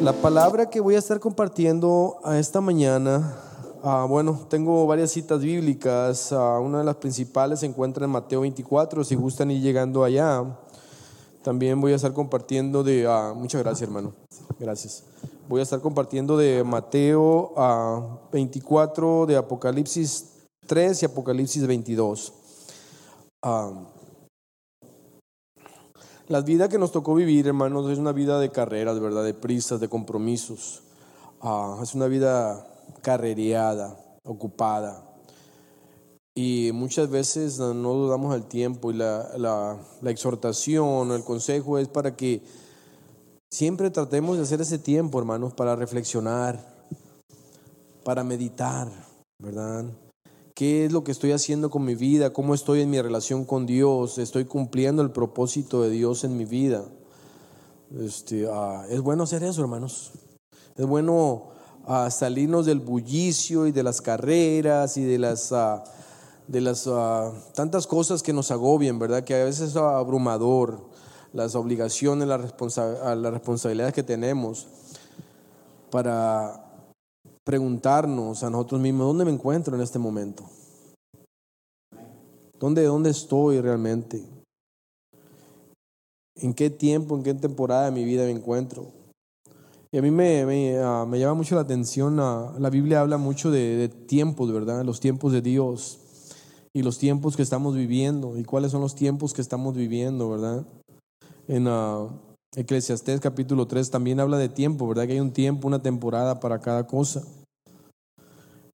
La palabra que voy a estar compartiendo a esta mañana, ah, bueno, tengo varias citas bíblicas. Ah, una de las principales se encuentra en Mateo 24, si gustan ir llegando allá. También voy a estar compartiendo de... ah, muchas gracias, hermano. Gracias. Voy a estar compartiendo de Mateo ah, 24, de Apocalipsis 3 y Apocalipsis 22. La vida que nos tocó vivir, hermanos, es una vida de carreras, ¿verdad? De prisas, de compromisos. Ah, es una vida carrereada, ocupada. Y muchas veces no dudamos el tiempo y la, la exhortación, el consejo es para que siempre tratemos de hacer ese tiempo, hermanos, para reflexionar, para meditar, ¿verdad? ¿Qué es lo que estoy haciendo con mi vida? ¿Cómo estoy en mi relación con Dios? ¿Estoy cumpliendo el propósito de Dios en mi vida? Este, ah, es bueno hacer eso, hermanos. Es bueno ah, salirnos del bullicio y de las carreras y de las, ah, de las tantas cosas que nos agobian, ¿verdad? Que a veces es abrumador, las obligaciones, las, responsa- las responsabilidades que tenemos para preguntarnos a nosotros mismos, ¿dónde me encuentro en este momento? ¿Dónde, dónde estoy realmente? ¿En qué tiempo, en qué temporada de mi vida me encuentro? Y a mí me, me, ah, me llama mucho la atención, ah, la Biblia habla mucho de, de tiempos, ¿verdad? Los tiempos de Dios y los tiempos que estamos viviendo y cuáles son los tiempos que estamos viviendo, ¿verdad? En ah, Eclesiastés capítulo 3 también habla de tiempo, ¿verdad? Que hay un tiempo, una temporada para cada cosa.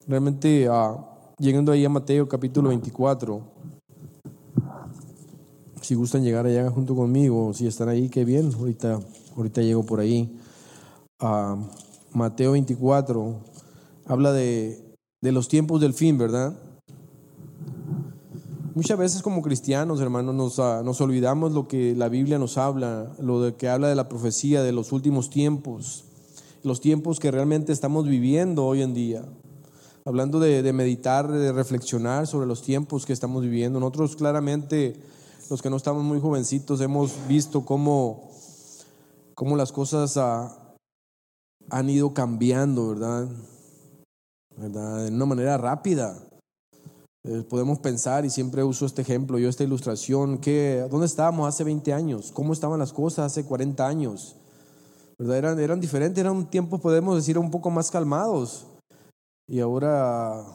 Realmente, ah, llegando ahí a Mateo capítulo 24, si gustan llegar allá junto conmigo, si están ahí, qué bien, ahorita, ahorita llego por ahí. Ah, Mateo 24 habla de, de los tiempos del fin, ¿verdad? Muchas veces como cristianos, hermanos, nos, ah, nos olvidamos lo que la Biblia nos habla, lo de que habla de la profecía de los últimos tiempos, los tiempos que realmente estamos viviendo hoy en día. Hablando de, de meditar, de reflexionar sobre los tiempos que estamos viviendo. Nosotros claramente, los que no estamos muy jovencitos, hemos visto cómo, cómo las cosas ah, han ido cambiando, ¿verdad? ¿verdad? De una manera rápida. Eh, podemos pensar, y siempre uso este ejemplo, yo esta ilustración, que, ¿dónde estábamos hace 20 años? ¿Cómo estaban las cosas hace 40 años? ¿Verdad? Eran, eran diferentes, eran tiempos, podemos decir, un poco más calmados. Y ahora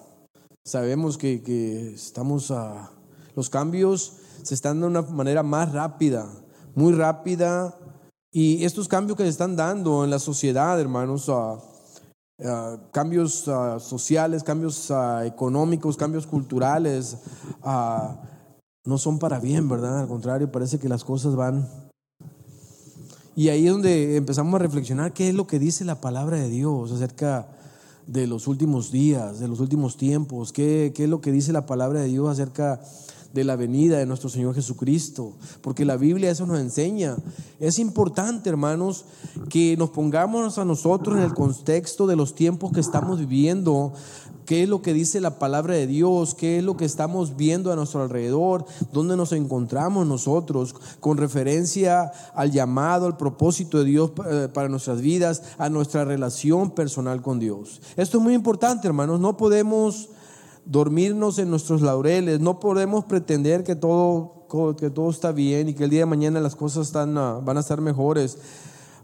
sabemos que, que estamos a... Los cambios se están de una manera más rápida, muy rápida. Y estos cambios que se están dando en la sociedad, hermanos, ah, ah, cambios ah, sociales, cambios ah, económicos, cambios culturales, ah, no son para bien, ¿verdad? Al contrario, parece que las cosas van... Y ahí es donde empezamos a reflexionar qué es lo que dice la palabra de Dios acerca de los últimos días, de los últimos tiempos, qué, es lo que dice la palabra de Dios acerca la venida de nuestro Señor Jesucristo, porque la Biblia eso nos enseña. Es importante, hermanos, que nos pongamos a nosotros en el contexto de los tiempos que estamos viviendo, qué es lo que dice la palabra de Dios, qué es lo que estamos viendo a nuestro alrededor, dónde nos encontramos nosotros con referencia al llamado, al propósito de Dios eh, para nuestras vidas, a nuestra relación personal con Dios. Esto es muy importante, hermanos, no podemos dormirnos en nuestros laureles, no podemos pretender que todo, que todo está bien y que el día de mañana las cosas están, ah, van a estar mejores.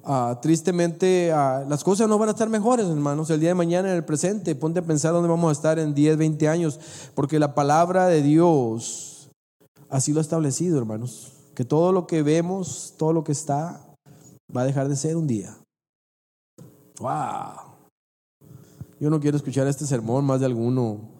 Ah, tristemente, ah, las cosas no van a estar mejores, hermanos, el día de mañana en el presente. Ponte a pensar dónde vamos a estar en 10, 20 años, porque la palabra de Dios así lo ha establecido, hermanos, que todo lo que vemos, todo lo que está, va a dejar de ser un día. ¡Wow! Yo no quiero escuchar este sermón más de alguno.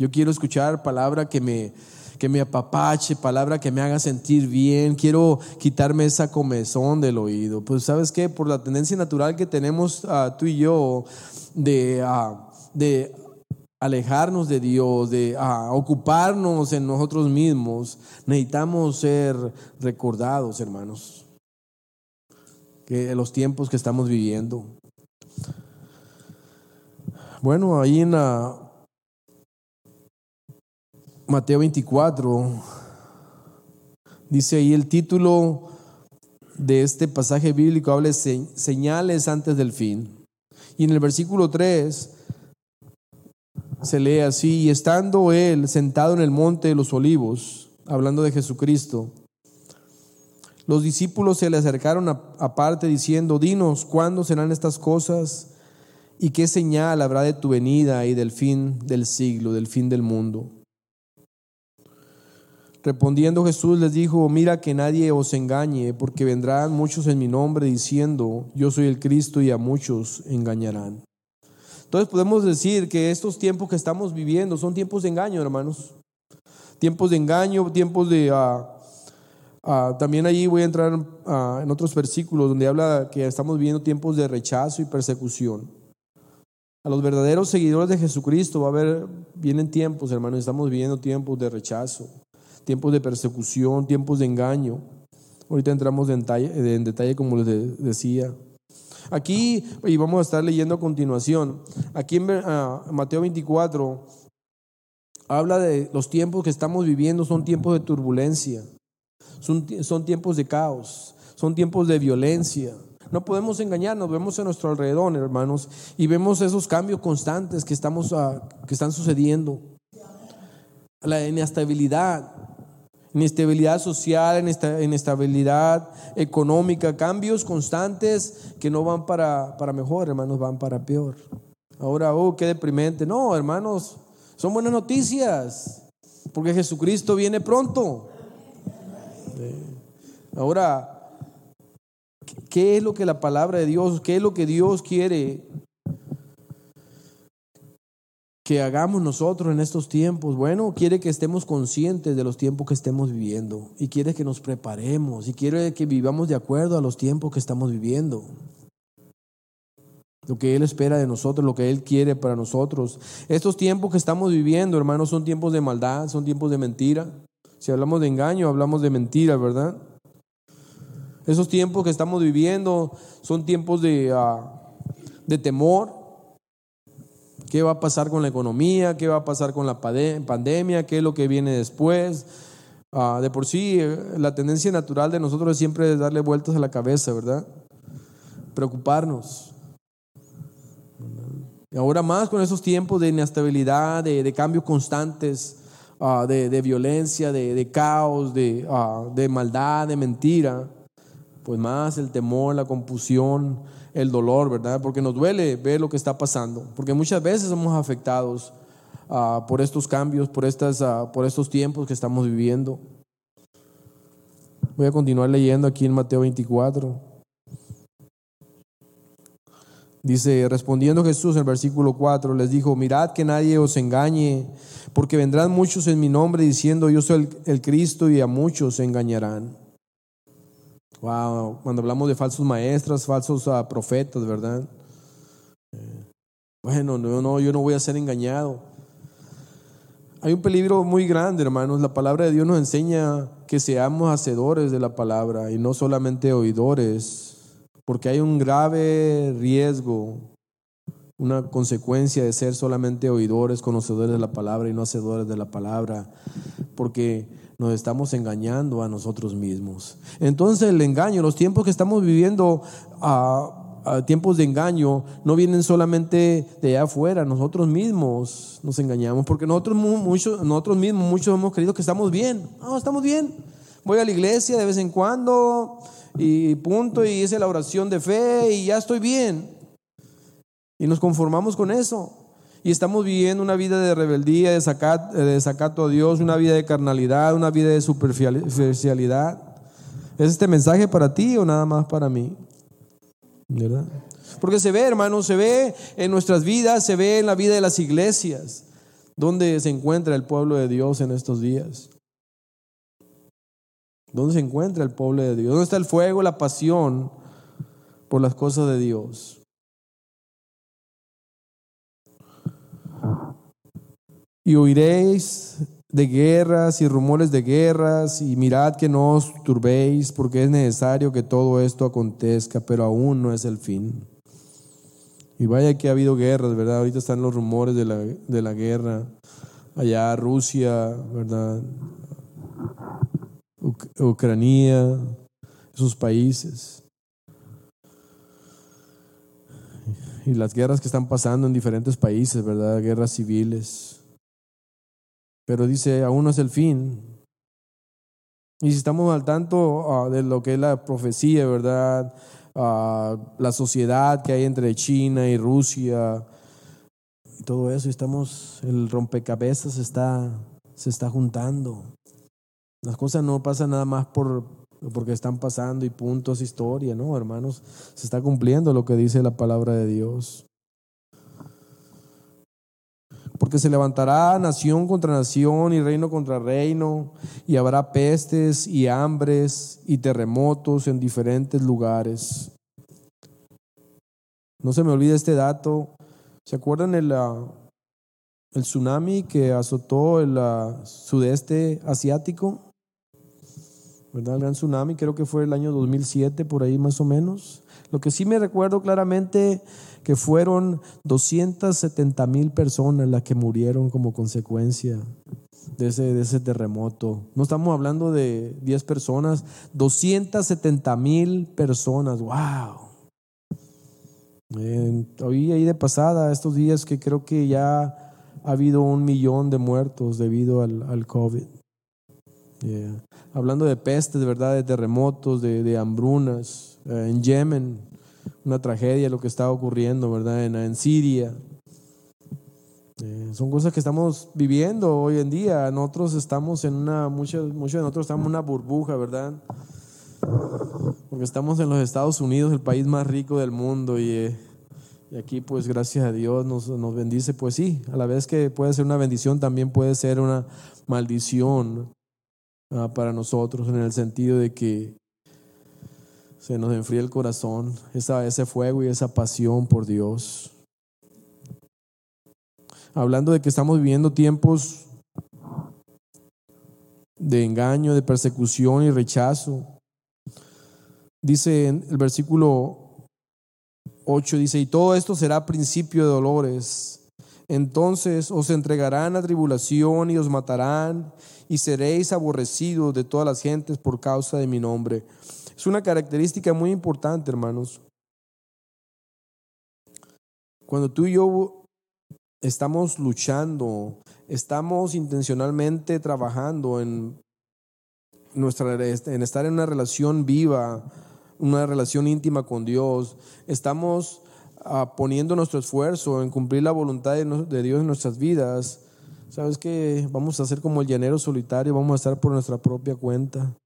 Yo quiero escuchar palabra que me, que me apapache, palabra que me haga sentir bien. Quiero quitarme esa comezón del oído. Pues sabes qué, por la tendencia natural que tenemos ah, tú y yo de, ah, de alejarnos de Dios, de ah, ocuparnos en nosotros mismos, necesitamos ser recordados, hermanos, que los tiempos que estamos viviendo. Bueno, ahí en la Mateo 24, dice ahí el título de este pasaje bíblico habla de señales antes del fin. Y en el versículo 3 se lee así, y estando él sentado en el monte de los olivos, hablando de Jesucristo, los discípulos se le acercaron aparte diciendo, dinos, ¿cuándo serán estas cosas? ¿Y qué señal habrá de tu venida y del fin del siglo, del fin del mundo? Respondiendo Jesús les dijo, mira que nadie os engañe, porque vendrán muchos en mi nombre diciendo, yo soy el Cristo y a muchos engañarán. Entonces podemos decir que estos tiempos que estamos viviendo son tiempos de engaño, hermanos. Tiempos de engaño, tiempos de... Ah, ah, también allí voy a entrar ah, en otros versículos donde habla que estamos viviendo tiempos de rechazo y persecución. A los verdaderos seguidores de Jesucristo va a haber, vienen tiempos, hermanos, estamos viviendo tiempos de rechazo, tiempos de persecución, tiempos de engaño. Ahorita entramos en detalle, en detalle como les decía. Aquí, y vamos a estar leyendo a continuación, aquí en ah, Mateo 24, habla de los tiempos que estamos viviendo, son tiempos de turbulencia, son, son tiempos de caos, son tiempos de violencia. No podemos engañarnos, vemos a nuestro alrededor, hermanos, y vemos esos cambios constantes que, estamos, ah, que están sucediendo. La inestabilidad, inestabilidad social, inestabilidad económica, cambios constantes que no van para, para mejor, hermanos, van para peor. Ahora, oh, qué deprimente. No, hermanos, son buenas noticias, porque Jesucristo viene pronto. Ahora, ¿qué es lo que la palabra de Dios, qué es lo que Dios quiere que hagamos nosotros en estos tiempos? Bueno, quiere que estemos conscientes de los tiempos que estemos viviendo y quiere que nos preparemos y quiere que vivamos de acuerdo a los tiempos que estamos viviendo. Lo que Él espera de nosotros, lo que Él quiere para nosotros. Estos tiempos que estamos viviendo, hermanos, son tiempos de maldad, son tiempos de mentira. Si hablamos de engaño, hablamos de mentira, ¿verdad? Esos tiempos que estamos viviendo son tiempos de, ah, de temor, ¿Qué va a pasar con la economía? ¿Qué va a pasar con la pandemia? ¿Qué es lo que viene después? Ah, de por sí, eh, la tendencia natural de nosotros es siempre darle vueltas a la cabeza, ¿verdad? Preocuparnos. Y ahora más con esos tiempos de inestabilidad, de, cambios constantes, ah, de, violencia, de, caos, ah, de maldad, de mentira, pues más el temor, la confusión, el dolor, ¿verdad? Porque nos duele ver lo que está pasando, porque muchas veces somos afectados ah, por estos cambios, por, estas, ah, por estos tiempos que estamos viviendo. Voy a continuar leyendo aquí en Mateo 24. Dice, respondiendo Jesús en el versículo 4, les dijo, mirad que nadie os engañe, porque vendrán muchos en mi nombre diciendo, yo soy el, el Cristo y a muchos se engañarán. Cuando hablamos de falsos maestros, falsos ah, profetas, ¿verdad? Bueno, no, no, yo no voy a ser engañado. Hay un peligro muy grande, hermanos. La palabra de Dios nos enseña que seamos hacedores de la palabra y no solamente oidores, porque hay un grave riesgo, una consecuencia de ser solamente oidores, conocedores de la palabra y no hacedores de la palabra, porque nos estamos engañando a nosotros mismos. Entonces el engaño, los tiempos que estamos viviendo, a, tiempos de engaño, no vienen solamente de allá afuera, nosotros mismos nos engañamos, porque nosotros, muchos, nosotros mismos muchos hemos creído que estamos bien. No, estamos bien. Voy a la iglesia de vez en cuando y punto, y hice la oración de fe y ya estoy bien. Y nos conformamos con eso y estamos viviendo una vida de rebeldía, de, desacato a Dios, una vida de carnalidad, una vida de superficialidad. ¿Es este mensaje para ti o nada más para mí? ¿Verdad? Porque se ve, hermano, se ve en nuestras vidas, se ve en la vida de las iglesias, donde se encuentra el pueblo de Dios en estos días. ¿Dónde se encuentra el pueblo de Dios? ¿Dónde está el fuego, la pasión por las cosas de Dios? Y oiréis de guerras y rumores de guerras, y mirad que no os turbéis, porque es necesario que todo esto acontezca, pero aún no es el fin. Y vaya que ha habido guerras, ¿verdad? Ahorita están los rumores de la, de la guerra. Allá Rusia, ¿verdad? Ucrania. sus países. Y las guerras que están pasando en diferentes países, ¿verdad? Guerras civiles. Pero dice, aún no es el fin. Y si estamos al tanto ah, de lo que es la profecía, ¿verdad? Ah, la sociedad que hay entre China y Rusia, y todo eso, estamos, el rompecabezas está, se está juntando. Las cosas no pasan nada más por, porque están pasando y puntos, historia, ¿no, hermanos? Se está cumpliendo lo que dice la palabra de Dios. Porque se levantará nación contra nación y reino contra reino, y habrá pestes y hambres y terremotos en diferentes lugares. No se me olvide este dato. ¿Se acuerdan el, ah, el tsunami que azotó el ah, sudeste asiático? ¿verdad? El gran tsunami, creo que fue el año 2007, por ahí más o menos. Lo que sí me recuerdo claramente que fueron 270 mil personas las que murieron como consecuencia de ese, de ese terremoto. No estamos hablando de 10 personas, 270 mil personas, wow. hoy ahí de pasada, estos días que creo que ya ha habido un millón de muertos debido al, al COVID. Hablando de pestes, de verdad, de terremotos, de, hambrunas. Eh, en Yemen, una tragedia lo que está ocurriendo, ¿verdad? En, Siria. Eh, son cosas que estamos viviendo hoy en día. Nosotros estamos en una, muchos, muchos de nosotros estamos en una burbuja, ¿verdad? Porque estamos en los Estados Unidos, el país más rico del mundo, y, eh, aquí, pues, gracias a Dios nos, nos bendice. Pues sí, a la vez que puede ser una bendición, también puede ser una maldición Ah, para nosotros en el sentido de que se nos enfría el corazón, esa, ese fuego y esa pasión por Dios. Hablando de que estamos viviendo tiempos de engaño, de persecución y rechazo. Dice en el versículo 8, dice, y todo esto será principio de dolores. Entonces os entregarán a tribulación y os matarán y seréis aborrecidos de todas las gentes por causa de mi nombre. Es una característica muy importante, hermanos. Cuando tú y yo estamos luchando, estamos intencionalmente trabajando en, nuestra, en estar en una relación viva, una relación íntima con Dios, estamos ah, poniendo nuestro esfuerzo en cumplir la voluntad de Dios en nuestras vidas, ¿Sabes que Vamos a ser como el llanero solitario, vamos a estar por nuestra propia cuenta.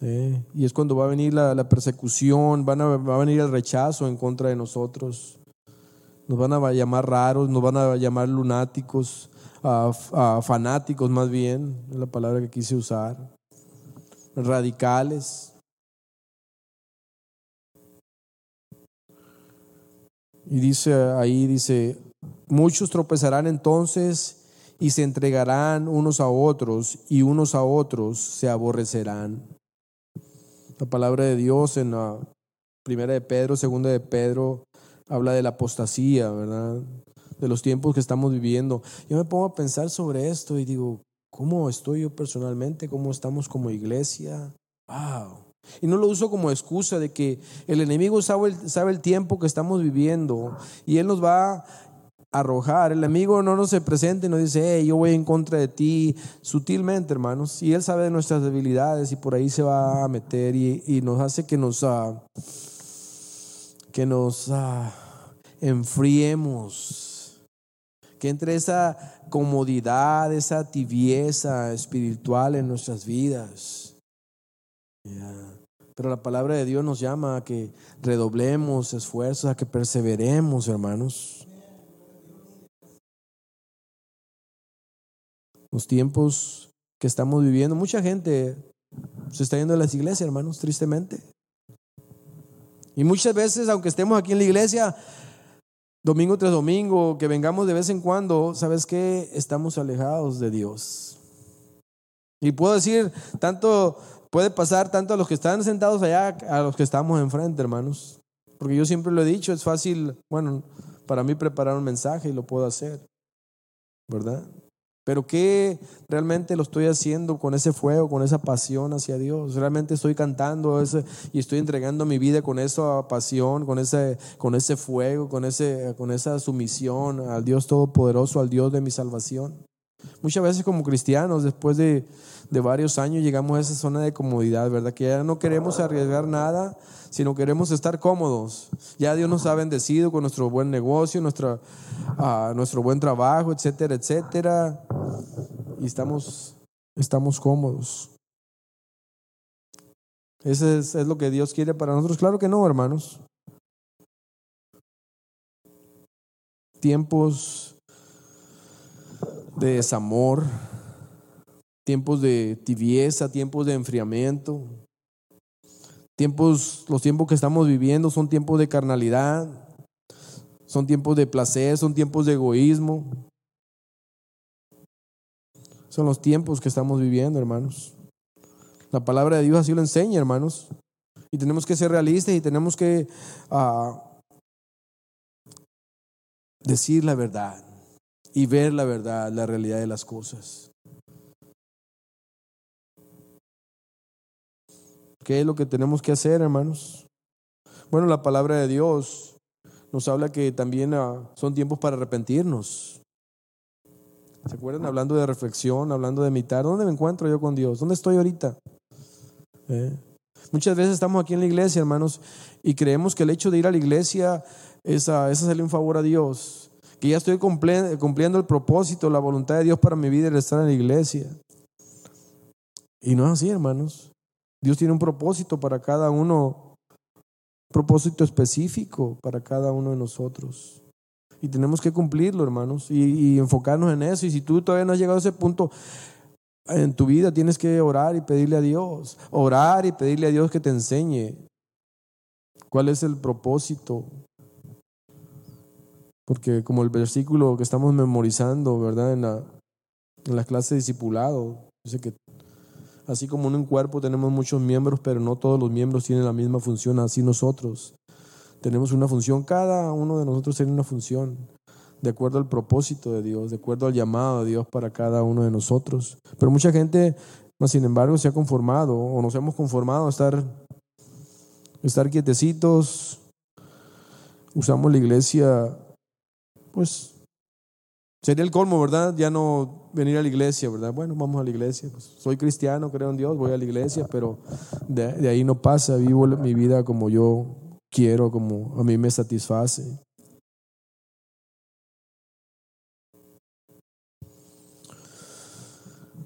Y es cuando va a venir la, persecución, van a, va a venir el rechazo en contra de nosotros. Nos van a llamar raros, nos van a llamar lunáticos, fanáticos más bien, es la palabra que quise usar. Radicales. Y dice ahí, dice, muchos tropezarán entonces y se entregarán unos a otros y unos a otros se aborrecerán. La palabra de Dios en la primera de Pedro, segunda de Pedro, habla de la apostasía, ¿verdad? De los tiempos que estamos viviendo. Yo me pongo a pensar sobre esto y digo, ¿cómo estoy yo personalmente? ¿Cómo estamos como iglesia? Wow. Y no lo uso como excusa de que el enemigo sabe el, sabe el tiempo que estamos viviendo y él nos va arrojar. El amigo no nos se presenta y nos dice, yo voy en contra de ti, sutilmente, hermanos. Y Él sabe de nuestras debilidades y por ahí se va a meter y, nos hace que nos, uh, que nos uh, enfriemos. Que entre esa comodidad, esa tibieza espiritual en nuestras vidas. Pero la palabra de Dios nos llama a que redoblemos esfuerzos, a que perseveremos, hermanos. Los tiempos que estamos viviendo. Mucha gente se está yendo de las iglesias, hermanos, tristemente. Y muchas veces, aunque estemos aquí en la iglesia, domingo tras domingo, que vengamos de vez en cuando, ¿sabes qué? Estamos alejados de Dios. Y puedo decir, tanto puede pasar tanto a los que están sentados allá a los que estamos enfrente, hermanos. Porque yo siempre lo he dicho, es fácil, bueno, para mí preparar un mensaje y lo puedo hacer, ¿verdad? Pero ¿qué realmente lo estoy haciendo con ese fuego, con esa pasión hacia Dios? ¿Realmente estoy cantando ese, y estoy entregando mi vida con esa pasión, con ese, con ese fuego, con, ese, con esa sumisión al Dios Todopoderoso, al Dios de mi salvación? Muchas veces como cristianos, después de, de varios años, llegamos a esa zona de comodidad, ¿verdad? Que ya no queremos arriesgar nada, sino queremos estar cómodos. Ya Dios nos ha bendecido con nuestro buen negocio, uh, nuestro buen trabajo, etcétera, etcétera. Y estamos, estamos cómodos. ¿Eso es, es lo que Dios quiere para nosotros? Claro que no, hermanos. Tiempos de desamor, tiempos de tibieza, tiempos de enfriamiento, Tiempos, los tiempos que estamos viviendo son tiempos de carnalidad, son tiempos de placer, son tiempos de egoísmo. Son los tiempos que estamos viviendo, hermanos. La palabra de Dios así lo enseña, hermanos. Y tenemos que ser realistas y tenemos que uh, decir la verdad y ver la verdad, la realidad de las cosas. ¿Qué es lo que tenemos que hacer, hermanos? Bueno, la palabra de Dios nos habla que también ah, son tiempos para arrepentirnos. ¿Se acuerdan? Hablando de reflexión, hablando de meditar. ¿Dónde me encuentro yo con Dios? ¿Dónde estoy ahorita? ¿Eh? Muchas veces estamos aquí en la iglesia, hermanos, y creemos que el hecho de ir a la iglesia es, a, es hacerle un favor a Dios. Que ya estoy cumpliendo el propósito, la voluntad de Dios para mi vida, el estar en la iglesia. Y no es así, hermanos. Dios tiene un propósito para cada uno, un propósito específico para cada uno de nosotros. Y tenemos que cumplirlo, hermanos, y, enfocarnos en eso. Y si tú todavía no has llegado a ese punto en tu vida, tienes que orar y pedirle a Dios. Orar y pedirle a Dios que te enseñe cuál es el propósito. Porque como el versículo que estamos memorizando, ¿verdad? En la, en la clase de discipulado, dice que Así como en un cuerpo tenemos muchos miembros, pero no todos los miembros tienen la misma función, así nosotros. Tenemos una función, cada uno de nosotros tiene una función, de acuerdo al propósito de Dios, de acuerdo al llamado de Dios para cada uno de nosotros. Pero mucha gente, sin embargo, se ha conformado o nos hemos conformado a estar, estar quietecitos. Usamos la iglesia, pues Sería el colmo, ¿verdad? Ya no venir a la iglesia, ¿verdad? Bueno, vamos a la iglesia. Pues, soy cristiano, creo en Dios, voy a la iglesia, pero de, ahí no pasa. Vivo mi vida como yo quiero, como a mí me satisface.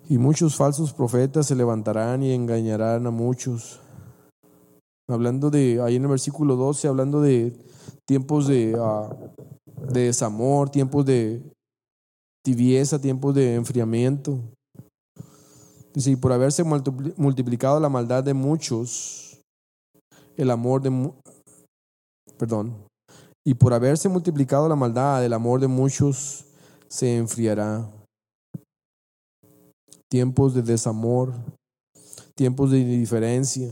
Y muchos falsos profetas se levantarán y engañarán a muchos. Hablando de, ahí en el versículo 12, hablando de tiempos de, de desamor, tiempos de tibieza, tiempos de enfriamiento. Y por haberse multiplicado la maldad de muchos, el amor de... Perdón. Y por haberse multiplicado la maldad, el amor de muchos se enfriará. Tiempos de desamor, tiempos de indiferencia.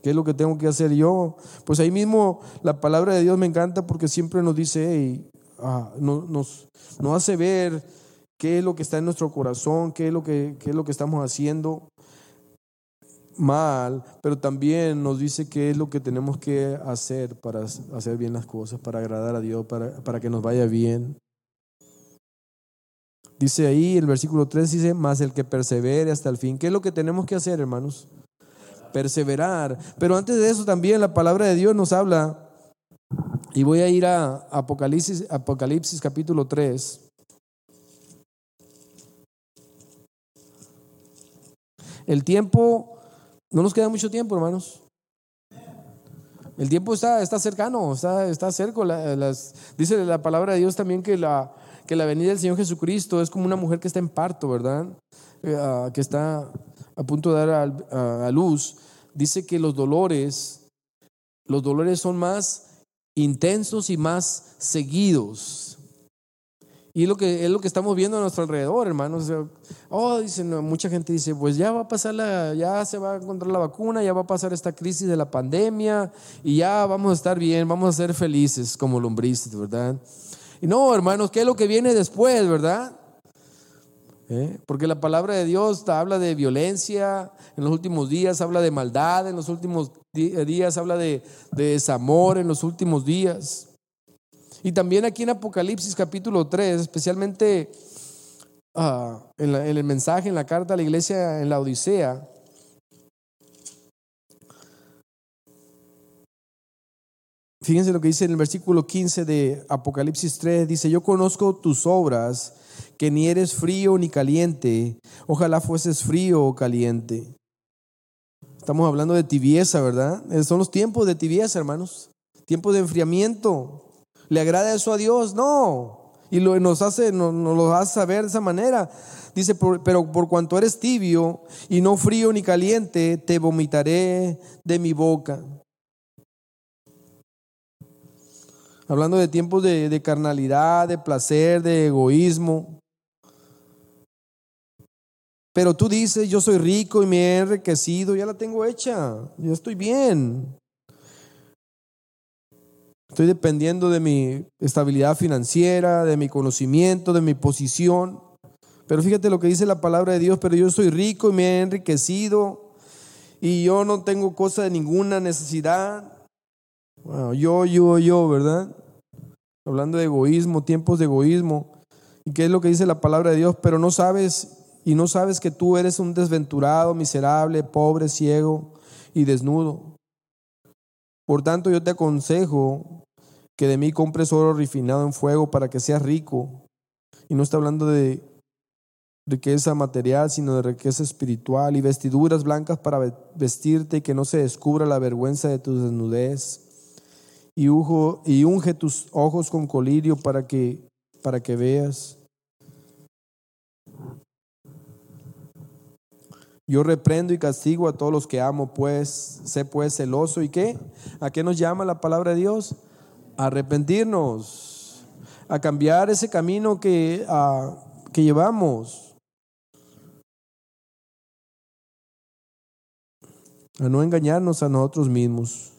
¿Qué es lo que tengo que hacer yo? Pues ahí mismo la palabra de Dios me encanta porque siempre nos dice, Nos, hace ver qué es lo que está en nuestro corazón, qué es lo que, es lo que estamos haciendo mal, pero también nos dice qué es lo que tenemos que hacer para hacer bien las cosas, para agradar a Dios, para, para que nos vaya bien. Dice ahí el versículo 3, dice, más el que persevere hasta el fin. ¿Qué es lo que tenemos que hacer, hermanos? Perseverar. Pero antes de eso también la palabra de Dios nos habla y voy a ir a Apocalipsis, Apocalipsis capítulo 3. El tiempo, no nos queda mucho tiempo, hermanos. El tiempo está, está cercano, está, está cerca. las, dice la palabra de Dios también que la, que la venida del Señor Jesucristo es como una mujer que está en parto, ¿verdad? Eh, ah, que está a punto de dar a, a luz. Dice que los dolores, los dolores son más intensos y más seguidos. Y es lo que, es lo que estamos viendo a nuestro alrededor, hermanos. Oh, dicen, mucha gente dice, pues ya va a pasar la, ya se va a encontrar la vacuna, ya va a pasar esta crisis de la pandemia y ya vamos a estar bien, vamos a ser felices como lombrices, ¿verdad? Y no, hermanos, ¿qué es lo que viene después, verdad? ¿Eh? Porque la palabra de Dios habla de violencia en los últimos días, habla de maldad en los últimos días, habla de, desamor en los últimos días. Y también aquí en Apocalipsis capítulo 3, especialmente ah, en, en el mensaje, en la carta a la iglesia en la Odisea, Fíjense lo que dice en el versículo 15 de Apocalipsis 3, dice, yo conozco tus obras, que ni eres frío ni caliente, ojalá fueses frío o caliente. Estamos hablando de tibieza, ¿verdad? Son los tiempos de tibieza, hermanos, tiempos de enfriamiento. ¿Le agrada eso a Dios? No. Y nos, hace, nos, nos lo hace saber de esa manera. Dice, pero por cuanto eres tibio y no frío ni caliente, te vomitaré de mi boca. hablando de tiempos de, carnalidad, de placer, de egoísmo. Pero tú dices, yo soy rico y me he enriquecido, ya la tengo hecha, ya estoy bien. Estoy dependiendo de mi estabilidad financiera, de mi conocimiento, de mi posición. Pero fíjate lo que dice la palabra de Dios, pero yo soy rico y me he enriquecido y yo no tengo cosa de ninguna necesidad. yo, yo, yo, ¿verdad? hablando de egoísmo, tiempos de egoísmo. ¿Y qué es lo que dice la palabra de Dios? Pero no sabes y no sabes que tú eres un desventurado, miserable, pobre, ciego y desnudo. Por tanto, yo te aconsejo que de mí compres oro refinado en fuego para que seas rico. Y no está hablando de riqueza material, sino de riqueza espiritual y vestiduras blancas para vestirte y que no se descubra la vergüenza de tu desnudez y, y unge tus ojos con colirio para que, para que veas. Yo reprendo y castigo a todos los que amo, pues sé pues celoso y qué? ¿A qué nos llama la palabra de Dios? A arrepentirnos, a cambiar ese camino que, que llevamos, a no engañarnos a nosotros mismos.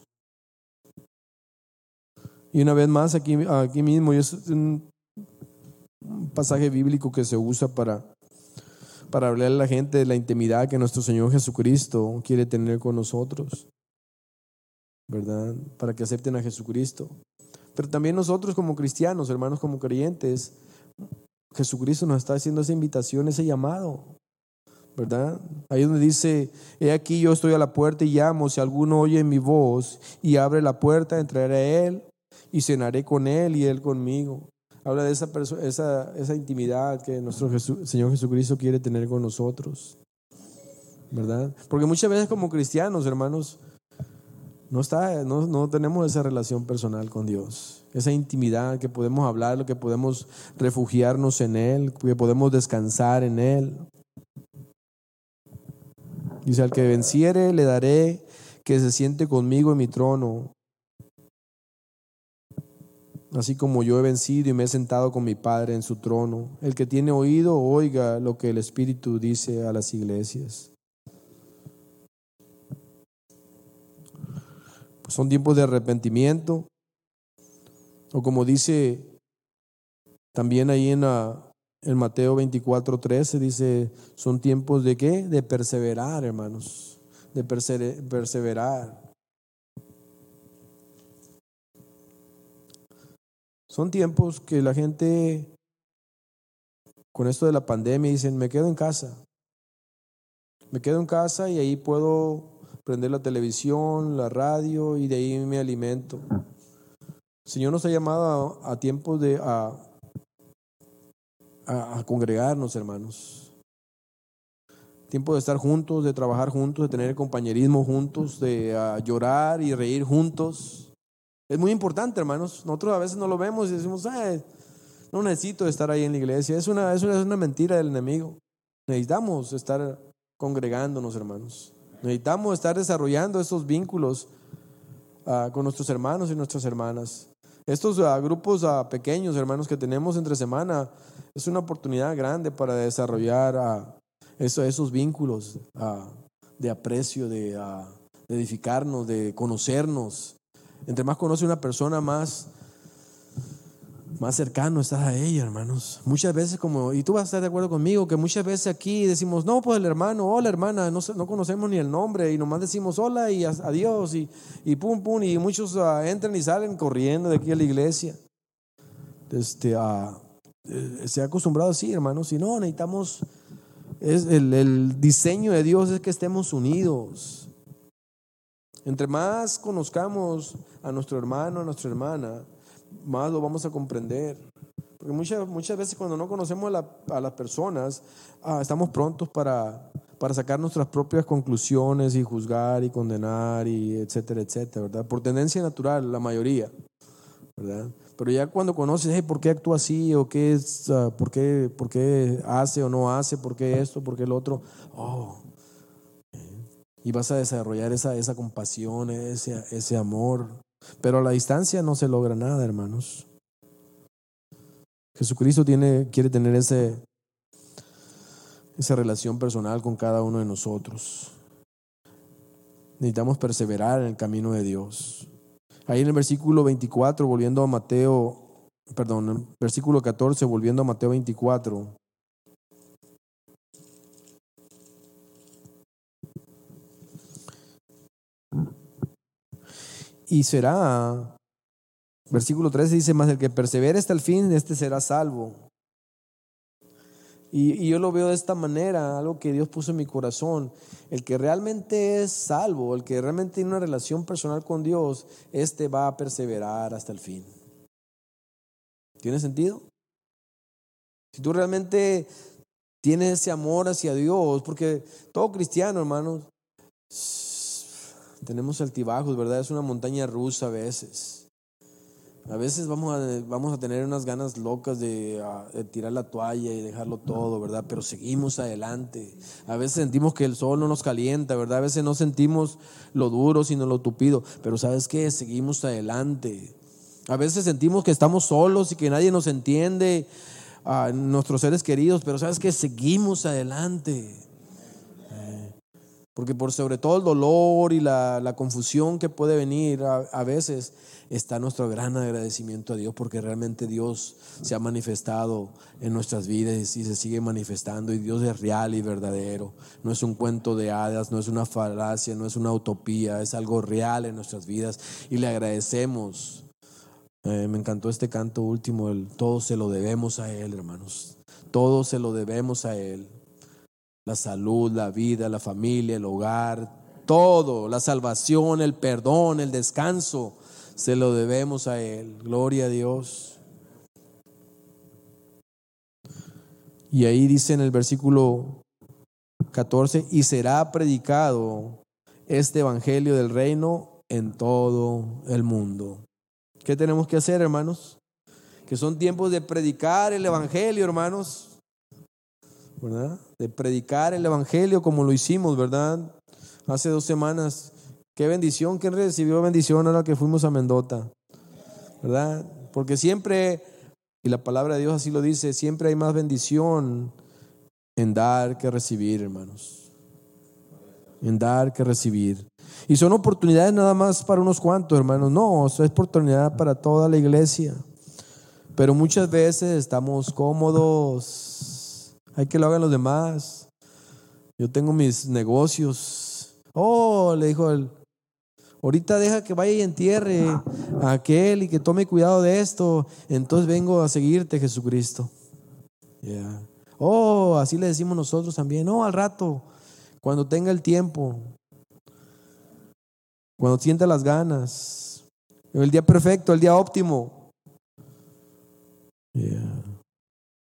Y una vez más, aquí, aquí mismo, es un pasaje bíblico que se usa para, para hablar a la gente de la intimidad que nuestro Señor Jesucristo quiere tener con nosotros, ¿verdad? Para que acepten a Jesucristo. Pero también nosotros como cristianos, hermanos, como creyentes, Jesucristo nos está haciendo esa invitación, ese llamado, ¿verdad? Ahí donde dice, he aquí yo estoy a la puerta y llamo, si alguno oye mi voz y abre la puerta, entraré a él y cenaré con Él y Él conmigo. Habla de esa, esa, esa intimidad que nuestro Señor Jesucristo quiere tener con nosotros. ¿Verdad? Porque muchas veces como cristianos, hermanos, no, está, no, no tenemos esa relación personal con Dios. Esa intimidad que podemos hablar, que podemos refugiarnos en Él, que podemos descansar en Él. Dice, al que venciere le daré que se siente conmigo en mi trono así como yo he vencido y me he sentado con mi Padre en su trono. El que tiene oído, oiga lo que el Espíritu dice a las iglesias. Pues son tiempos de arrepentimiento. O como dice también ahí en, en Mateo 24, 13, dice, son tiempos de qué? De perseverar, hermanos. De perseverar. Son tiempos que la gente, con esto de la pandemia, dicen, me quedo en casa. Me quedo en casa y ahí puedo prender la televisión, la radio y de ahí me alimento. Señor nos ha llamado a, tiempos de a, a, congregarnos, hermanos. Tiempo de estar juntos, de trabajar juntos, de tener compañerismo juntos, de llorar y reír juntos. Es muy importante, hermanos. Nosotros a veces no lo vemos y decimos, no necesito estar ahí en la iglesia. Es una, una, mentira del enemigo. Necesitamos estar congregándonos, hermanos. Necesitamos estar desarrollando esos vínculos ah, con nuestros hermanos y nuestras hermanas. Estos ah, grupos ah, pequeños, hermanos, que tenemos entre semana, es una oportunidad grande para desarrollar esos vínculos de aprecio, de edificarnos, de conocernos, entre más conoce una persona, más, más cercano estás a ella, hermanos. Muchas veces como, y tú vas a estar de acuerdo conmigo, que muchas veces aquí decimos, no, pues el hermano, hola hermana, no, no conocemos ni el nombre y nomás decimos hola y adiós y, y pum, pum, y muchos ah, entran y salen corriendo de aquí a la iglesia. Este, uh, se ha acostumbrado así, hermanos, y no, necesitamos, es el, el diseño de Dios es que estemos unidos. Entre más conozcamos a nuestro hermano, a nuestra hermana, más lo vamos a comprender. Porque muchas, muchas veces cuando no conocemos a, las personas, ah, estamos prontos para, para sacar nuestras propias conclusiones y juzgar y condenar y etcétera, etcétera, ¿verdad? Por tendencia natural, la mayoría, ¿verdad? Pero ya cuando conoces, ¿por qué actúa así? ¿O qué es, ah, por, qué, por qué hace o no hace? ¿Por qué esto? ¿Por qué el otro? Oh, y vas a desarrollar esa, esa compasión, ese, ese amor. Pero a la distancia no se logra nada, hermanos. Jesucristo tiene, quiere tener ese, esa relación personal con cada uno de nosotros. Necesitamos perseverar en el camino de Dios. Ahí en el versículo 24, volviendo a Mateo, perdón, versículo 14, volviendo a Mateo 24. Y será, versículo 13 dice, más el que persevere hasta el fin, este será salvo. Y, yo lo veo de esta manera, algo que Dios puso en mi corazón. El que realmente es salvo, el que realmente tiene una relación personal con Dios, este va a perseverar hasta el fin. ¿Tiene sentido? Si tú realmente tienes ese amor hacia Dios, porque todo cristiano, hermanos, tenemos altibajos, ¿verdad? Es una montaña rusa a veces. A veces vamos a, vamos a tener unas ganas locas de, ah, de, tirar la toalla y dejarlo todo, ¿verdad? Pero seguimos adelante. A veces sentimos que el sol no nos calienta, ¿verdad? A veces no sentimos lo duro, sino lo tupido. Pero ¿sabes qué? Seguimos adelante. A veces sentimos que estamos solos y que nadie nos entiende, a nuestros seres queridos, pero ¿sabes qué? Seguimos adelante. Porque por sobre todo el dolor y la, confusión que puede venir a, veces está nuestro gran agradecimiento a Dios porque realmente Dios se ha manifestado en nuestras vidas y se sigue manifestando y Dios es real y verdadero. No es un cuento de hadas, no es una falacia, no es una utopía, es algo real en nuestras vidas y le agradecemos. Eh, me encantó este canto último, todo se lo debemos a Él, hermanos. Todo se lo debemos a Él la salud, la vida, la familia, el hogar, todo, la salvación, el perdón, el descanso, se lo debemos a Él. Gloria a Dios. Y ahí dice en el versículo 14, y será predicado este Evangelio del reino en todo el mundo. ¿Qué tenemos que hacer, hermanos? Que son tiempos de predicar el Evangelio, hermanos. De predicar el Evangelio como lo hicimos, ¿verdad? Hace dos semanas. Qué bendición, ¿quién recibió bendición ahora que fuimos a Mendota? ¿Verdad? Porque siempre, y la palabra de Dios así lo dice, siempre hay más bendición en dar que recibir, hermanos. En dar que recibir. Y son oportunidades nada más para unos cuantos, hermanos. No, es oportunidad para toda la iglesia. Pero muchas veces estamos cómodos hay que lo hagan los demás. Yo tengo mis negocios. Oh, le dijo él, ahorita deja que vaya y entierre a aquel y que tome cuidado de esto. Entonces vengo a seguirte, Jesucristo. Oh, así le decimos nosotros también. No, al rato, cuando tenga el tiempo, cuando sienta las ganas, el día perfecto, el día óptimo.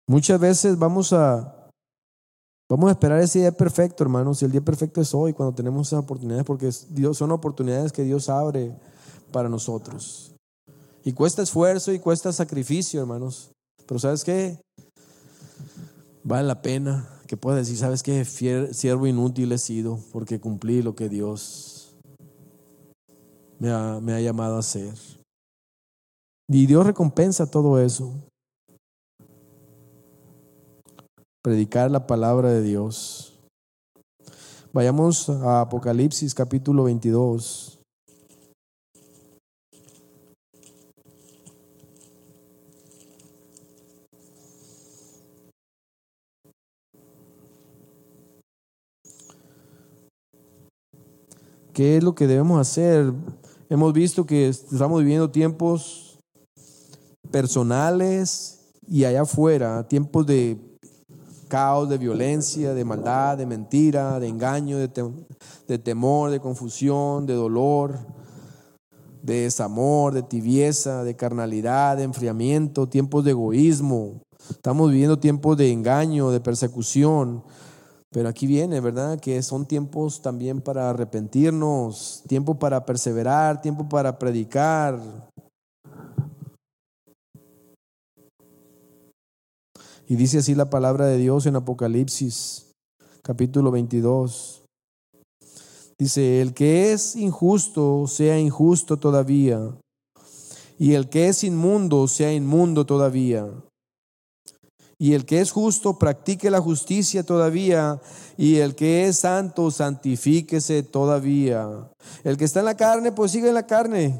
Muchas veces vamos a Vamos a esperar ese día perfecto, hermanos. Y el día perfecto es hoy, cuando tenemos esas oportunidades, porque Dios, son oportunidades que Dios abre para nosotros. Y cuesta esfuerzo y cuesta sacrificio, hermanos. Pero ¿sabes qué? Vale la pena que pueda decir, ¿sabes qué? siervo inútil he sido porque cumplí lo que Dios me ha, me ha llamado a hacer. Y Dios recompensa todo eso predicar la palabra de Dios. Vayamos a Apocalipsis capítulo 22. ¿Qué es lo que debemos hacer? Hemos visto que estamos viviendo tiempos personales y allá afuera, tiempos de caos, de violencia, de maldad, de mentira, de engaño, de, temor, de confusión, de dolor, de desamor, de tibieza, de carnalidad, de enfriamiento, tiempos de egoísmo. Estamos viviendo tiempos de engaño, de persecución. Pero aquí viene, ¿verdad? Que son tiempos también para arrepentirnos, tiempo para perseverar, tiempo para predicar. Y dice así la palabra de Dios en Apocalipsis, capítulo 22. Dice, el que es injusto sea injusto todavía, y el que es inmundo sea inmundo todavía. Y el que es justo practique la justicia todavía, y el que es santo santifíquese todavía. El que está en la carne, pues sigue en la carne,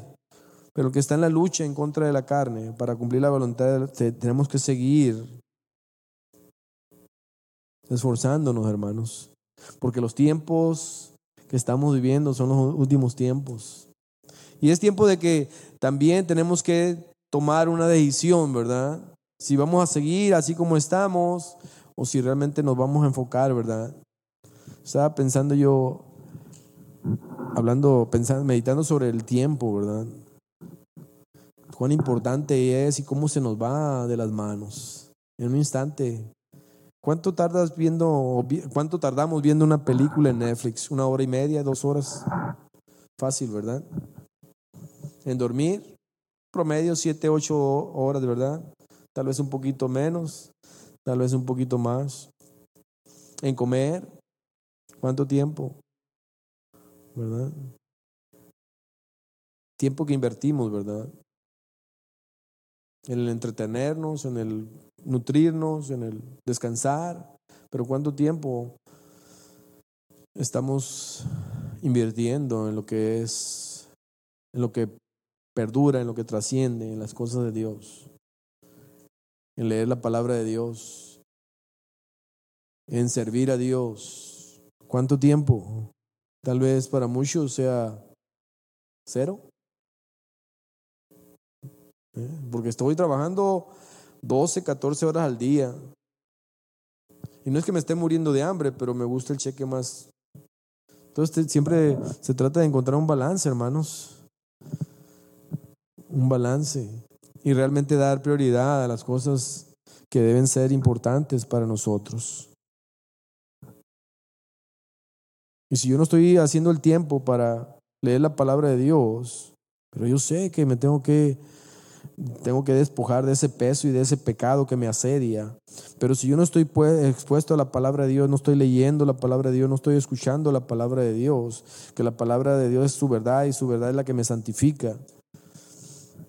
pero el que está en la lucha en contra de la carne, para cumplir la voluntad, tenemos que seguir esforzándonos, hermanos, porque los tiempos que estamos viviendo son los últimos tiempos. Y es tiempo de que también tenemos que tomar una decisión, ¿verdad? Si vamos a seguir así como estamos o si realmente nos vamos a enfocar, ¿verdad? Estaba pensando yo, hablando, pensando, meditando sobre el tiempo, ¿verdad? Cuán importante es y cómo se nos va de las manos. En un instante, ¿Cuánto tardas viendo, cuánto tardamos viendo una película en Netflix? ¿Una hora y media, dos horas? Fácil, ¿verdad? En dormir, promedio siete, ocho horas, ¿verdad? Tal vez un poquito menos, tal vez un poquito más. En comer, ¿cuánto tiempo? ¿Verdad? Tiempo que invertimos, ¿verdad? En el entretenernos, en el nutrirnos, en el descansar, pero ¿cuánto tiempo estamos invirtiendo en lo que es, en lo que perdura, en lo que trasciende, en las cosas de Dios, en leer la palabra de Dios, en servir a Dios? ¿Cuánto tiempo? Tal vez para muchos sea cero. ¿Eh? Porque estoy trabajando 12, 14 horas al día. Y no es que me esté muriendo de hambre, pero me gusta el cheque más. Entonces siempre se trata de encontrar un balance, hermanos. Un balance. Y realmente dar prioridad a las cosas que deben ser importantes para nosotros. Y si yo no estoy haciendo el tiempo para leer la palabra de Dios, pero yo sé que me tengo que tengo que despojar de ese peso y de ese pecado que me asedia. Pero si yo no estoy expuesto a la palabra de Dios, no estoy leyendo la palabra de Dios, no estoy escuchando la palabra de Dios, que la palabra de Dios es su verdad y su verdad es la que me santifica.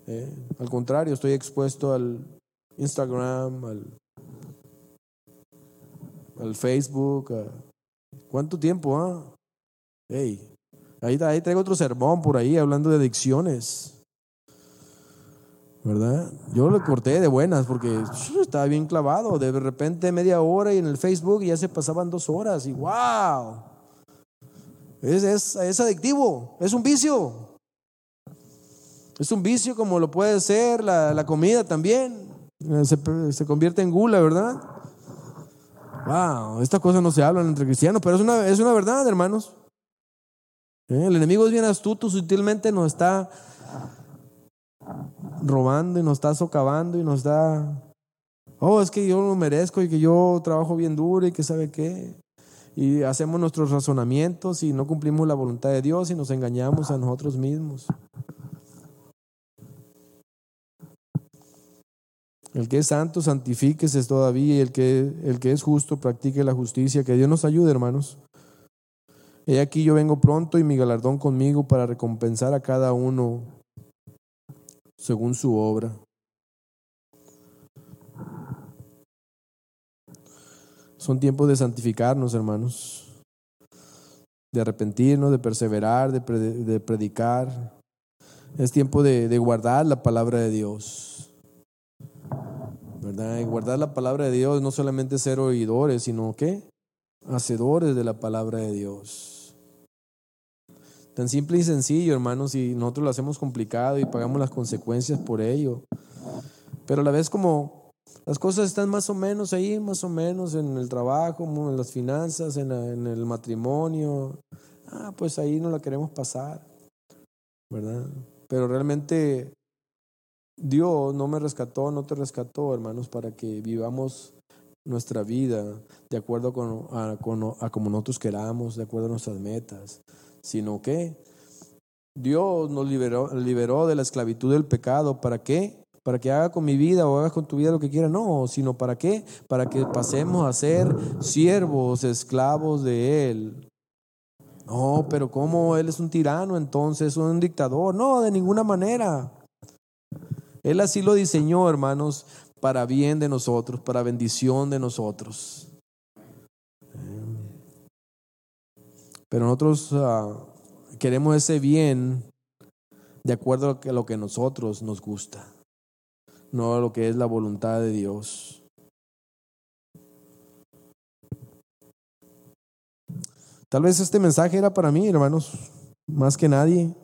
Eh, al contrario, estoy expuesto al Instagram, al, Facebook. ¿Cuánto tiempo? Ah? Hey, ahí, ahí traigo otro sermón por ahí hablando de adicciones. ¿Verdad? Yo lo corté de buenas porque estaba bien clavado. De repente media hora y en el Facebook ya se pasaban dos horas y wow. Es, es, es adictivo, es un vicio. Es un vicio como lo puede ser la, la comida también. Se, se, convierte en gula, ¿verdad? Wow, estas cosas no se hablan entre cristianos, pero es una, es una verdad, hermanos. ¿Eh? El enemigo es bien astuto, sutilmente nos está robando y nos está socavando y nos da, oh, es que yo lo merezco y que yo trabajo bien duro y que sabe qué. Y hacemos nuestros razonamientos y no cumplimos la voluntad de Dios y nos engañamos a nosotros mismos. El que es santo, santifíquese todavía y el que, el que es justo, practique la justicia. Que Dios nos ayude, hermanos. He aquí yo vengo pronto y mi galardón conmigo para recompensar a cada uno según su obra. Son tiempos de santificarnos, hermanos, de arrepentirnos, de perseverar, de, predicar. Es tiempo de, de, guardar la palabra de Dios. ¿Verdad? Y guardar la palabra de Dios no solamente ser oidores, sino que hacedores de la palabra de Dios. Tan simple y sencillo, hermanos, y nosotros lo hacemos complicado y pagamos las consecuencias por ello. Pero a la vez como las cosas están más o menos ahí, más o menos en el trabajo, en las finanzas, en, el matrimonio, ah, pues ahí no la queremos pasar, ¿verdad? Pero realmente Dios no me rescató, no te rescató, hermanos, para que vivamos nuestra vida de acuerdo con, a, a como nosotros queramos, de acuerdo a nuestras metas, sino que Dios nos liberó, liberó de la esclavitud del pecado. ¿Para qué? Para que haga con mi vida o hagas con tu vida lo que quiera. No, sino para qué? Para que pasemos a ser siervos, esclavos de Él. No, pero ¿cómo Él es un tirano entonces, un dictador? No, de ninguna manera. Él así lo diseñó, hermanos, para bien de nosotros, para bendición de nosotros. Pero nosotros ah, queremos ese bien de acuerdo a lo que a nosotros nos gusta, no lo que es la voluntad de Dios. Tal vez este mensaje era para mí, hermanos, más que nadie.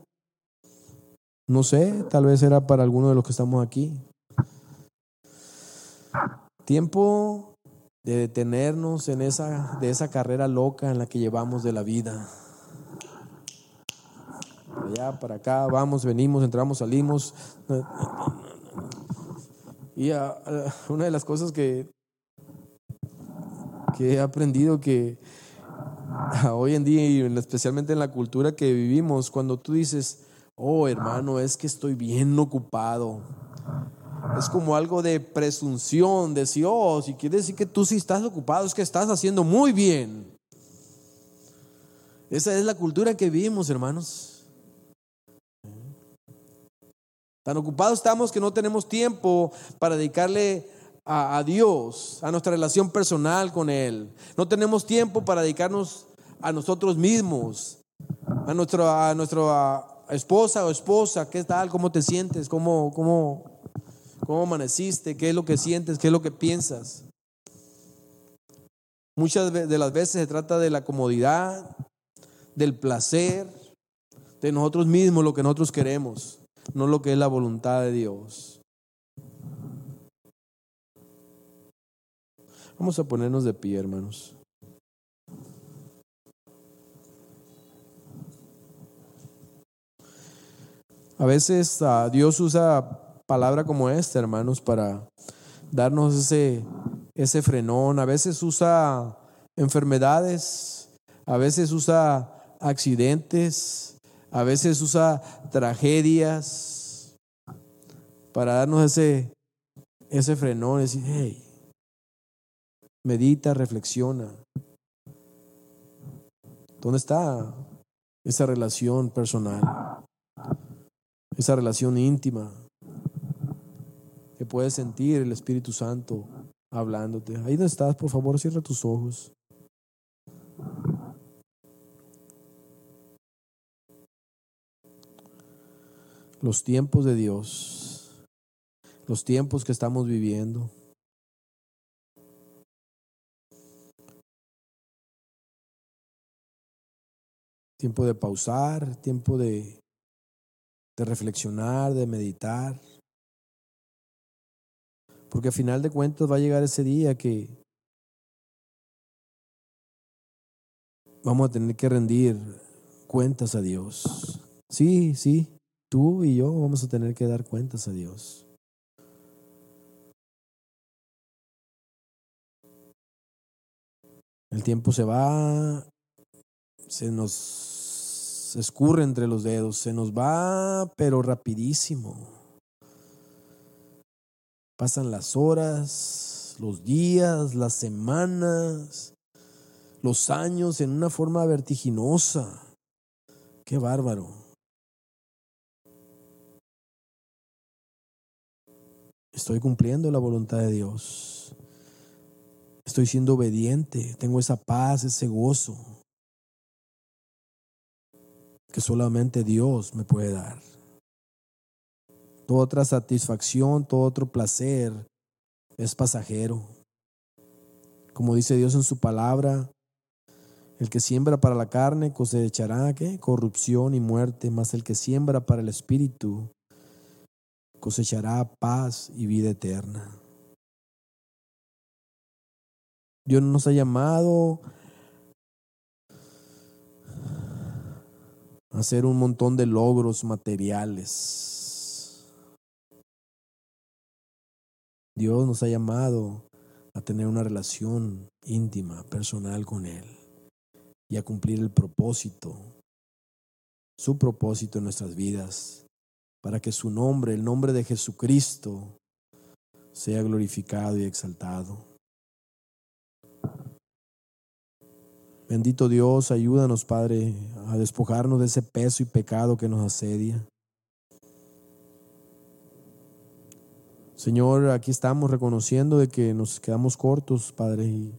No sé, tal vez era para alguno de los que estamos aquí. Tiempo de detenernos en esa, de esa carrera loca en la que llevamos de la vida. Allá para acá, vamos, venimos, entramos, salimos. Y ah, ah, una de las cosas que, que he aprendido que hoy en día y especialmente en la cultura que vivimos, cuando tú dices, oh hermano, es que estoy bien ocupado. Es como algo de presunción, de si, oh, si quieres decir que tú sí estás ocupado, es que estás haciendo muy bien. Esa es la cultura que vivimos, hermanos. Tan ocupados estamos que no tenemos tiempo para dedicarle a, Dios, a nuestra relación personal con Él. No tenemos tiempo para dedicarnos a nosotros mismos, a, nuestro, a nuestra esposa o esposa, ¿qué tal? ¿Cómo te sientes? ¿Cómo, cómo, cómo amaneciste? ¿Qué es lo que sientes? ¿Qué es lo que piensas? Muchas de las veces se trata de la comodidad, del placer, de nosotros mismos, lo que nosotros queremos, no lo que es la voluntad de Dios. Vamos a ponernos de pie, hermanos. A veces uh, Dios usa palabra como esta, hermanos, para darnos ese, ese frenón. A veces usa enfermedades, a veces usa accidentes, a veces usa tragedias para darnos ese, ese frenón, decir, hey, medita, reflexiona. ¿Dónde está esa relación personal? esa relación íntima que puedes sentir el Espíritu Santo hablándote. Ahí donde estás, por favor, cierra tus ojos. Los tiempos de Dios, los tiempos que estamos viviendo. Tiempo de pausar, tiempo de de reflexionar, de meditar. Porque a final de cuentas va a llegar ese día que vamos a tener que rendir cuentas a Dios. Sí, sí, tú y yo vamos a tener que dar cuentas a Dios. El tiempo se va, se nos escurre entre los dedos, se nos va, pero rapidísimo. Pasan las horas, los días, las semanas, los años en una forma vertiginosa. Qué bárbaro. Estoy cumpliendo la voluntad de Dios. Estoy siendo obediente. Tengo esa paz, ese gozo que solamente Dios me puede dar. Toda otra satisfacción, todo otro placer es pasajero. Como dice Dios en su palabra, El que siembra para la carne cosechará ¿qué? corrupción y muerte, mas el que siembra para el espíritu cosechará paz y vida eterna. Dios nos ha llamado a hacer un montón de logros materiales. Dios nos ha llamado a tener una relación íntima, personal con Él y a cumplir el propósito, su propósito en nuestras vidas, para que su nombre, el nombre de Jesucristo, sea glorificado y exaltado. Bendito Dios, ayúdanos, Padre, a despojarnos de ese peso y pecado que nos asedia. Señor, aquí estamos reconociendo de que nos quedamos cortos, Padre, y,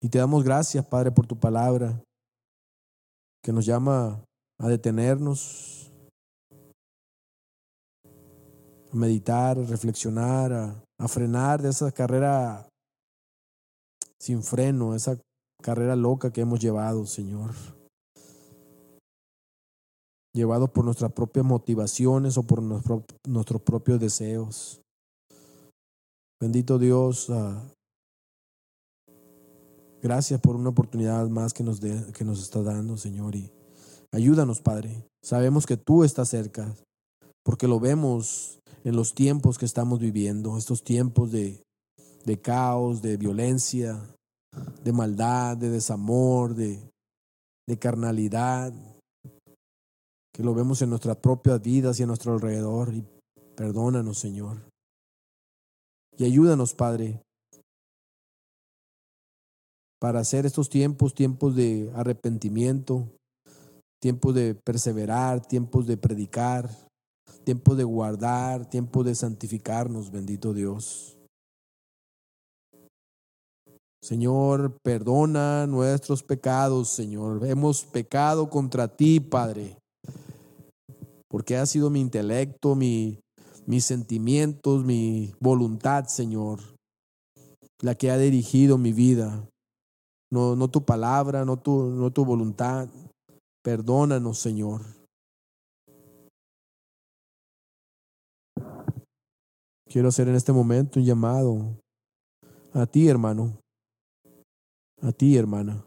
y te damos gracias, Padre, por tu palabra, que nos llama a detenernos, a meditar, a reflexionar, a, frenar de esa carrera sin freno, esa carrera loca que hemos llevado, Señor. Llevado por nuestras propias motivaciones o por nuestros propios deseos. Bendito Dios, ah, gracias por una oportunidad más que nos, que nos está dando, Señor. Y ayúdanos, Padre. Sabemos que tú estás cerca, porque lo vemos en los tiempos que estamos viviendo, estos tiempos de, de caos, de violencia, de maldad, de desamor, de, de carnalidad, que lo vemos en nuestras propias vidas y a nuestro alrededor. Y perdónanos, Señor. Y ayúdanos, Padre, para hacer estos tiempos, tiempos de arrepentimiento, tiempos de perseverar, tiempos de predicar, tiempo de guardar, tiempo de santificarnos, bendito Dios. Señor, perdona nuestros pecados, Señor. Hemos pecado contra ti, Padre, porque ha sido mi intelecto, mi, mis sentimientos, mi voluntad, Señor, la que ha dirigido mi vida. No, no tu palabra, no tu, no tu voluntad. Perdónanos, Señor. Quiero hacer en este momento un llamado a ti, hermano, a ti, hermana,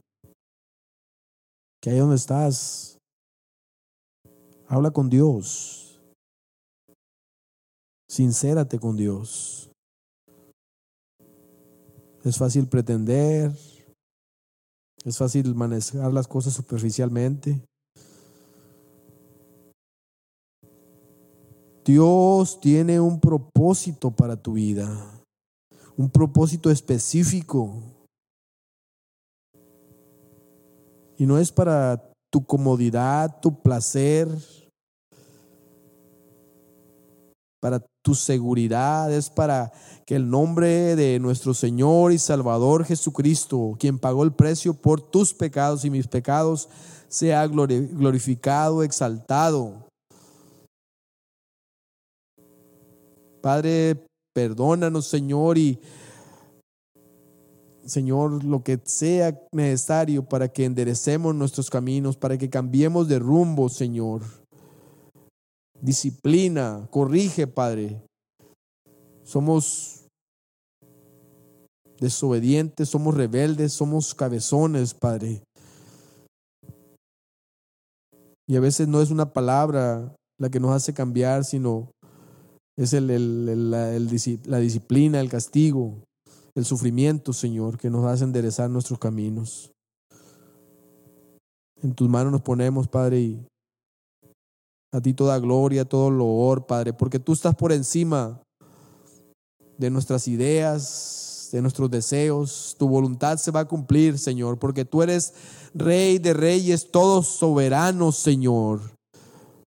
que ahí donde estás, habla con Dios, sincérate con Dios. Es fácil pretender, es fácil manejar las cosas superficialmente. Dios tiene un propósito para tu vida, un propósito específico. Y no es para tu comodidad, tu placer, para tu seguridad, es para que el nombre de nuestro Señor y Salvador Jesucristo, quien pagó el precio por tus pecados y mis pecados, sea glorificado, exaltado. Padre, perdónanos, Señor, y Señor, lo que sea necesario para que enderecemos nuestros caminos, para que cambiemos de rumbo, Señor. Disciplina, corrige, Padre. Somos desobedientes, somos rebeldes, somos cabezones, Padre. Y a veces no es una palabra la que nos hace cambiar, sino es la, disciplina, el castigo, el sufrimiento, Señor, que nos hace enderezar nuestros caminos. En tus manos nos ponemos, Padre, y a ti toda gloria, todo loor, Padre, porque tú estás por encima de nuestras ideas, de nuestros deseos. Tu voluntad se va a cumplir, Señor, porque tú eres Rey de reyes, todo soberano, Señor.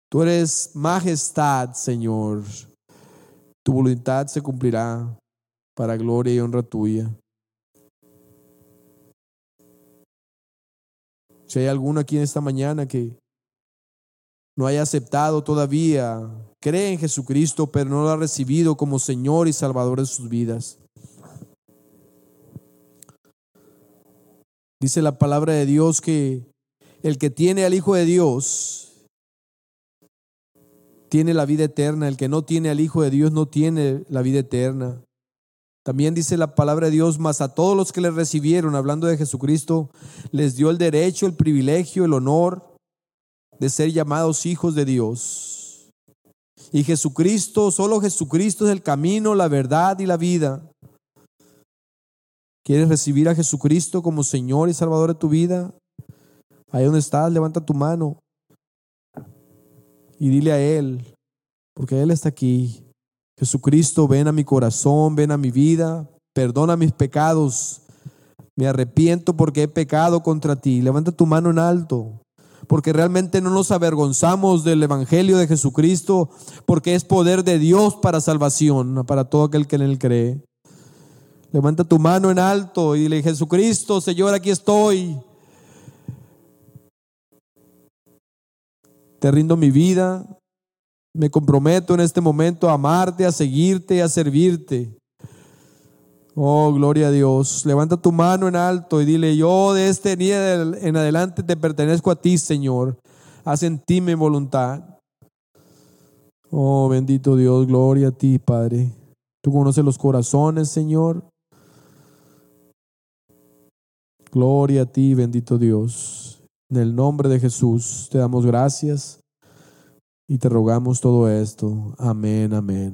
Tú eres majestad, Señor. Tu voluntad se cumplirá para gloria y honra tuya. Si hay alguno aquí en esta mañana que no haya aceptado todavía, cree en Jesucristo, pero no lo ha recibido como Señor y Salvador de sus vidas. Dice la palabra de Dios que el que tiene al Hijo de Dios tiene la vida eterna, el que no tiene al Hijo de Dios no tiene la vida eterna. También dice la palabra de Dios, más a todos los que le recibieron, hablando de Jesucristo, les dio el derecho, el privilegio, el honor de ser llamados hijos de Dios. Y Jesucristo, solo Jesucristo es el camino, la verdad y la vida. ¿Quieres recibir a Jesucristo como Señor y Salvador de tu vida? Ahí donde estás, levanta tu mano y dile a Él, porque Él está aquí. Jesucristo, ven a mi corazón, ven a mi vida, perdona mis pecados. Me arrepiento porque he pecado contra ti. Levanta tu mano en alto, porque realmente no nos avergonzamos del Evangelio de Jesucristo, porque es poder de Dios para salvación, para todo aquel que en Él cree. Levanta tu mano en alto y dile, Jesucristo, Señor, aquí estoy. Te rindo mi vida. Me comprometo en este momento a amarte, a seguirte, a servirte. Oh, gloria a Dios. Levanta tu mano en alto y dile, yo de este día en adelante te pertenezco a ti, Señor. Haz en ti mi voluntad. Oh, bendito Dios, gloria a ti, Padre. Tú conoces los corazones, Señor. Gloria a ti, bendito Dios. En el nombre de Jesús te damos gracias y te rogamos todo esto. Amén, amén.